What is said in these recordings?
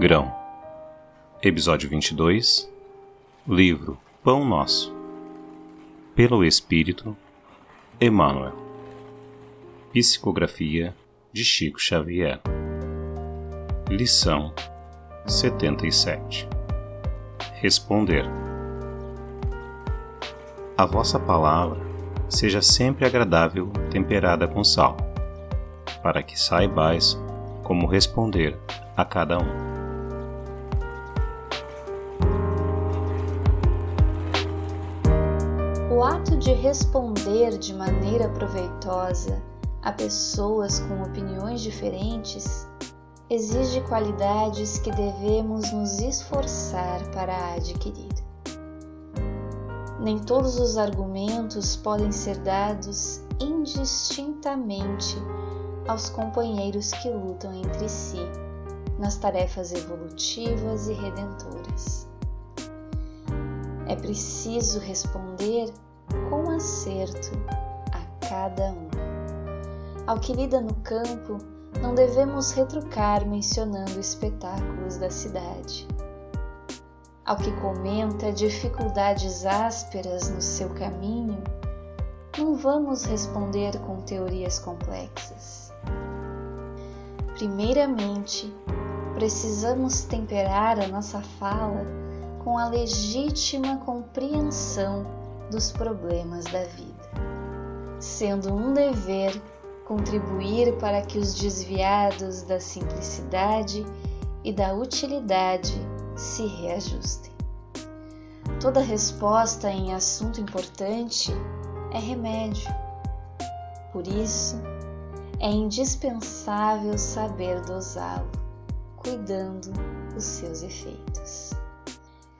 Grão, Episódio 22 Livro Pão Nosso. Pelo Espírito Emmanuel. Psicografia de Chico Xavier. Lição 77 Responder. A vossa palavra seja sempre agradável temperada com sal, para que saibais como responder a cada um. O ato de responder de maneira proveitosa a pessoas com opiniões diferentes exige qualidades que devemos nos esforçar para adquirir. Nem todos os argumentos podem ser dados indistintamente aos companheiros que lutam entre si nas tarefas evolutivas e redentoras. É preciso responder com acerto a cada um. Ao que lida no campo, não devemos retrucar mencionando espetáculos da cidade. Ao que comenta dificuldades ásperas no seu caminho, não vamos responder com teorias complexas. Primeiramente, precisamos temperar a nossa fala com a legítima compreensão dos problemas da vida, sendo um dever contribuir para que os desviados da simplicidade e da utilidade se reajustem. Toda resposta em assunto importante é remédio. Por isso, é indispensável saber dosá-lo, cuidando os seus efeitos.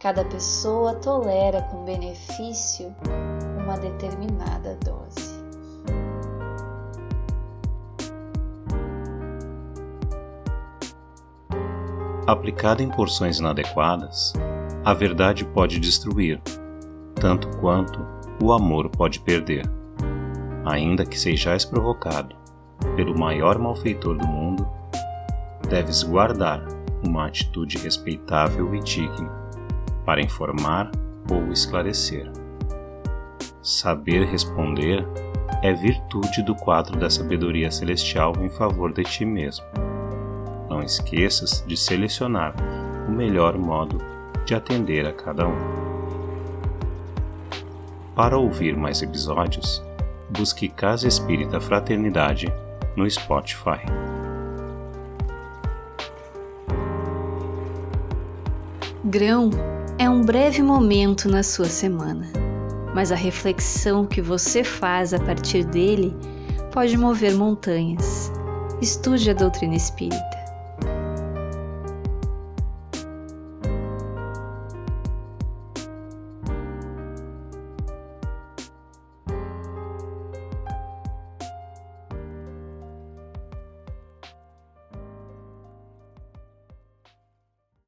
Cada pessoa tolera com benefício uma determinada dose. Aplicada em porções inadequadas, a verdade pode destruir, tanto quanto o amor pode perder. Ainda que sejais provocado pelo maior malfeitor do mundo, deves guardar uma atitude respeitável e digna para informar ou esclarecer. Saber responder é virtude do quadro da sabedoria celestial em favor de ti mesmo. Não esqueças de selecionar o melhor modo de atender a cada um. Para ouvir mais episódios, busque Casa Espírita Fraternidade no Spotify. Grão é um breve momento na sua semana, mas a reflexão que você faz a partir dele pode mover montanhas. Estude a doutrina espírita.